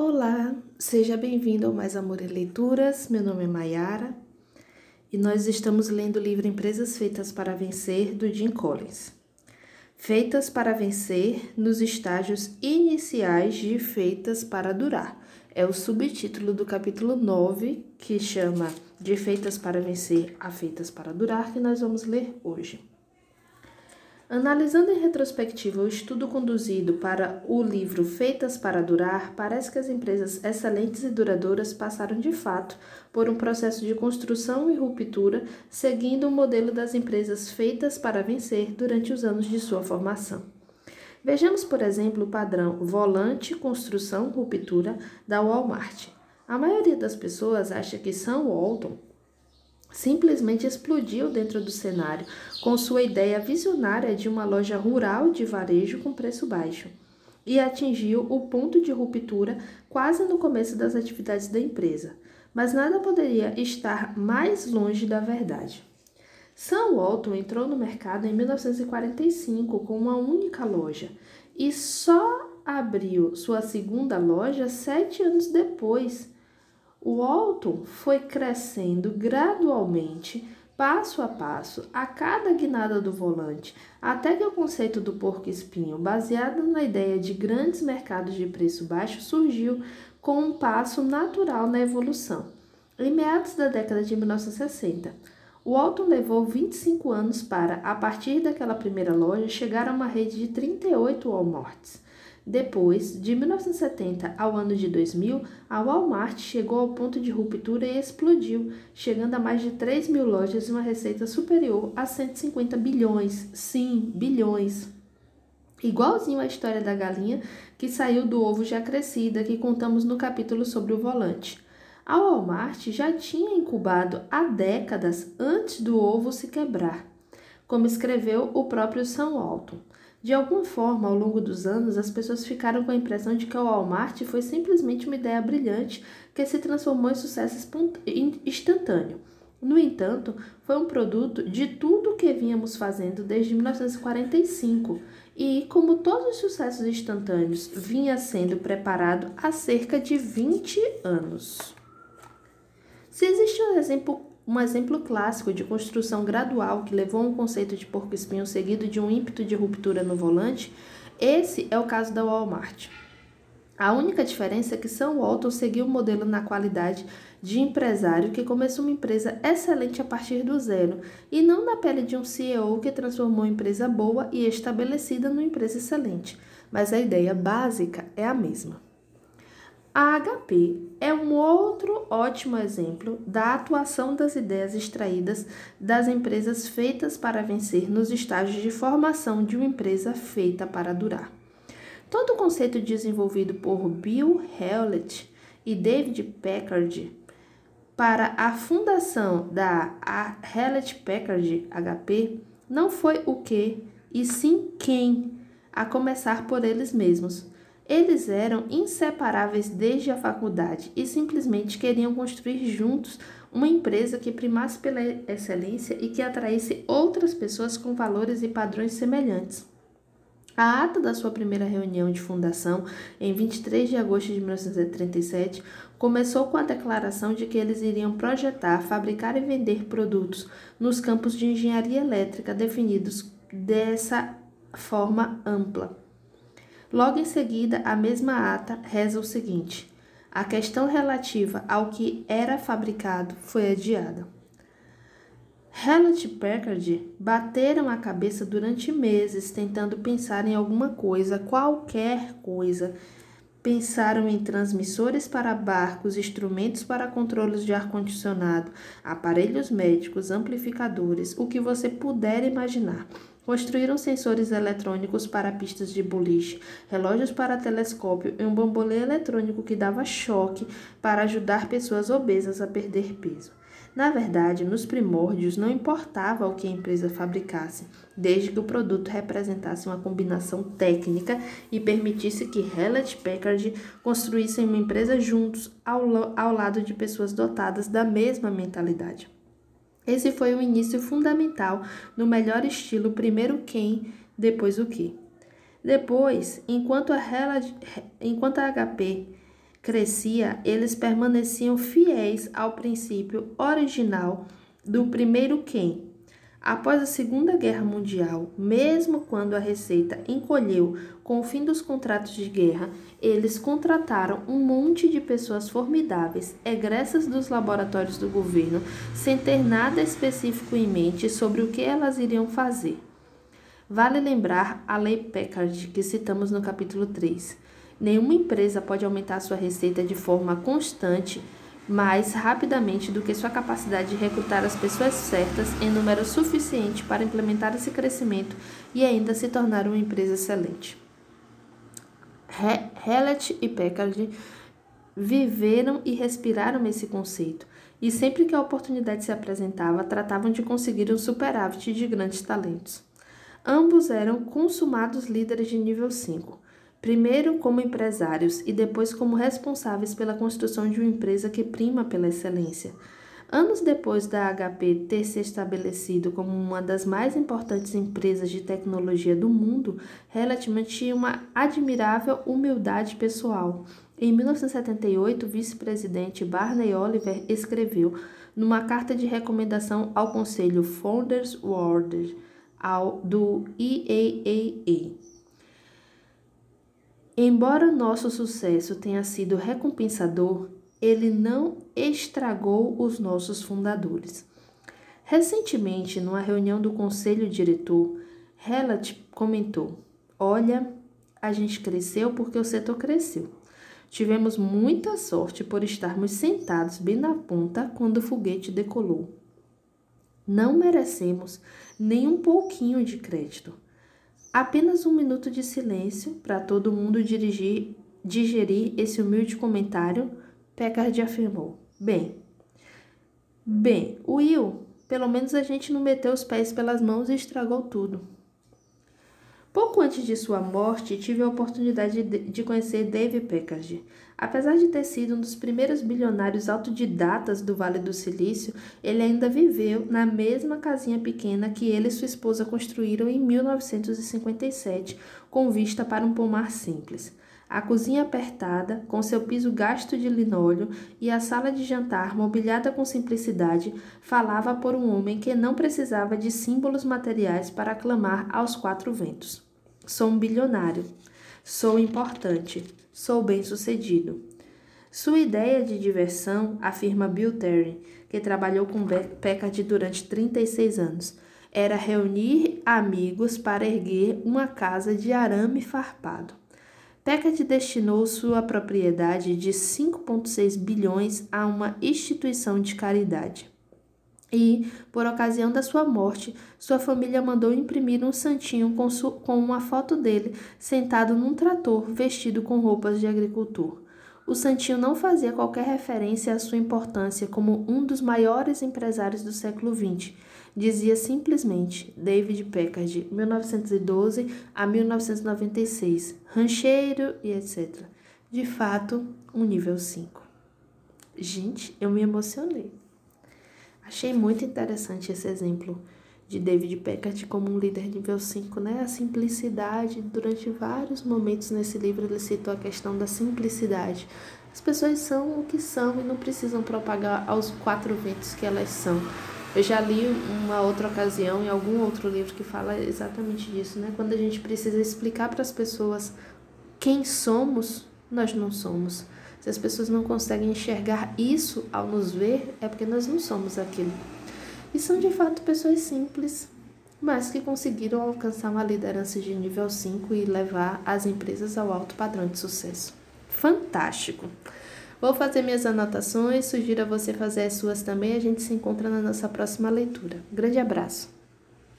Olá, seja bem-vindo ao Mais Amor e Leituras. Meu nome é Mayara e nós estamos lendo o livro Empresas Feitas para Vencer do Jim Collins. Feitas para vencer nos estágios iniciais de Feitas para Durar. É o subtítulo do capítulo 9, que chama De Feitas para Vencer a Feitas para Durar, que nós vamos ler hoje. Analisando em retrospectiva o estudo conduzido para o livro Feitas para Durar, parece que as empresas excelentes e duradouras passaram de fato por um processo de construção e ruptura, seguindo o modelo das empresas feitas para vencer durante os anos de sua formação. Vejamos, por exemplo, o padrão volante, construção, ruptura da Walmart. A maioria das pessoas acha que Sam Walton simplesmente explodiu dentro do cenário com sua ideia visionária de uma loja rural de varejo com preço baixo e atingiu o ponto de ruptura quase no começo das atividades da empresa. Mas nada poderia estar mais longe da verdade. Sam Walton entrou no mercado em 1945 com uma única loja e só abriu sua segunda loja sete anos depois o Walton foi crescendo gradualmente, passo a passo, a cada guinada do volante, até que o conceito do porco-espinho, baseado na ideia de grandes mercados de preço baixo, surgiu com um passo natural na evolução. Em meados da década de 1960, o Walton levou 25 anos para, a partir daquela primeira loja, chegar a uma rede de 38 Walmarts. Depois, de 1970 ao ano de 2000, a Walmart chegou ao ponto de ruptura e explodiu, chegando a mais de 3 mil lojas e uma receita superior a 150 bilhões. Sim, bilhões. Igualzinho à história da galinha que saiu do ovo já crescida, que contamos no capítulo sobre o volante. A Walmart já tinha incubado há décadas antes do ovo se quebrar, como escreveu o próprio Sam Walton. De alguma forma, ao longo dos anos, as pessoas ficaram com a impressão de que o Walmart foi simplesmente uma ideia brilhante que se transformou em sucesso instantâneo. No entanto, foi um produto de tudo o que vínhamos fazendo desde 1945 e, como todos os sucessos instantâneos, vinha sendo preparado há cerca de 20 anos. Se existe um exemplo um exemplo clássico de construção gradual que levou a um conceito de porco-espinho seguido de um ímpeto de ruptura no volante, esse é o caso da Walmart. A única diferença é que Sam Walton seguiu o modelo na qualidade de empresário que começou uma empresa excelente a partir do zero, e não na pele de um CEO que transformou uma empresa boa e estabelecida numa empresa excelente. Mas a ideia básica é a mesma. A HP é um outro ótimo exemplo da atuação das ideias extraídas das empresas feitas para vencer nos estágios de formação de uma empresa feita para durar. Todo o conceito desenvolvido por Bill Hewlett e David Packard para a fundação da Hewlett Packard HP não foi o que, e sim quem, a começar por eles mesmos eles eram inseparáveis desde a faculdade e simplesmente queriam construir juntos uma empresa que primasse pela excelência e que atraísse outras pessoas com valores e padrões semelhantes. A ata da sua primeira reunião de fundação, em 23 de agosto de 1937, começou com a declaração de que eles iriam projetar, fabricar e vender produtos nos campos de engenharia elétrica definidos dessa forma ampla. Logo em seguida, a mesma ata reza o seguinte: a questão relativa ao que era fabricado foi adiada. Hewlett Packard bateram a cabeça durante meses tentando pensar em alguma coisa, qualquer coisa. Pensaram em transmissores para barcos, instrumentos para controles de ar-condicionado, aparelhos médicos, amplificadores, o que você puder imaginar. Construíram sensores eletrônicos para pistas de boliche, relógios para telescópio e um bambolê eletrônico que dava choque para ajudar pessoas obesas a perder peso. Na verdade, nos primórdios não importava o que a empresa fabricasse, desde que o produto representasse uma combinação técnica e permitisse que Hewlett Packard construíssem uma empresa juntos ao, ao lado de pessoas dotadas da mesma mentalidade. Esse foi o início fundamental no melhor estilo, primeiro quem, depois o que. Depois, enquanto a, enquanto a HP crescia, eles permaneciam fiéis ao princípio original do primeiro quem. Após a Segunda Guerra Mundial, mesmo quando a Receita encolheu com o fim dos contratos de guerra, eles contrataram um monte de pessoas formidáveis, egressas dos laboratórios do governo, sem ter nada específico em mente sobre o que elas iriam fazer. Vale lembrar a Lei Packard, que citamos no capítulo 3. Nenhuma empresa pode aumentar sua receita de forma constante mais rapidamente do que sua capacidade de recrutar as pessoas certas em número suficiente para implementar esse crescimento e ainda se tornar uma empresa excelente. Hewlett e Packard viveram e respiraram esse conceito, e sempre que a oportunidade se apresentava, tratavam de conseguir um superávit de grandes talentos. Ambos eram consumados líderes de nível 5 primeiro como empresários e depois como responsáveis pela construção de uma empresa que prima pela excelência. Anos depois da HP ter se estabelecido como uma das mais importantes empresas de tecnologia do mundo, Hellet tinha uma admirável humildade pessoal. Em 1978, o vice-presidente Barney Oliver escreveu, numa carta de recomendação ao Conselho Founders Board do IAAA, Embora nosso sucesso tenha sido recompensador, ele não estragou os nossos fundadores. Recentemente, numa reunião do conselho diretor, Hellat comentou: Olha, a gente cresceu porque o setor cresceu. Tivemos muita sorte por estarmos sentados bem na ponta quando o foguete decolou. Não merecemos nem um pouquinho de crédito. Apenas um minuto de silêncio para todo mundo dirigir, digerir esse humilde comentário. Packard afirmou: Bem, bem, Will, pelo menos a gente não meteu os pés pelas mãos e estragou tudo. Pouco antes de sua morte, tive a oportunidade de conhecer Dave Packard. Apesar de ter sido um dos primeiros bilionários autodidatas do Vale do Silício, ele ainda viveu na mesma casinha pequena que ele e sua esposa construíram em 1957, com vista para um pomar simples. A cozinha apertada, com seu piso gasto de linóleo, e a sala de jantar mobiliada com simplicidade, falava por um homem que não precisava de símbolos materiais para aclamar aos quatro ventos. Sou um bilionário. Sou importante. Sou bem-sucedido. Sua ideia de diversão, afirma Bill Terry, que trabalhou com Packard durante 36 anos, era reunir amigos para erguer uma casa de arame farpado. Packard destinou sua propriedade de 5,6 bilhões a uma instituição de caridade. E, por ocasião da sua morte, sua família mandou imprimir um santinho com, com uma foto dele sentado num trator vestido com roupas de agricultor. O santinho não fazia qualquer referência à sua importância como um dos maiores empresários do século XX. Dizia simplesmente David Packard, 1912 a 1996, rancheiro e etc. De fato, um nível 5. Gente, eu me emocionei. Achei muito interessante esse exemplo de David Packard como um líder nível 5, né? A simplicidade, durante vários momentos nesse livro ele citou a questão da simplicidade. As pessoas são o que são e não precisam propagar aos quatro ventos que elas são. Eu já li uma outra ocasião em algum outro livro que fala exatamente disso, né? Quando a gente precisa explicar para as pessoas quem somos, nós não somos. Se as pessoas não conseguem enxergar isso ao nos ver, é porque nós não somos aquilo. E são de fato pessoas simples, mas que conseguiram alcançar uma liderança de nível 5 e levar as empresas ao alto padrão de sucesso. Fantástico! Vou fazer minhas anotações, sugiro a você fazer as suas também. A gente se encontra na nossa próxima leitura. Grande abraço!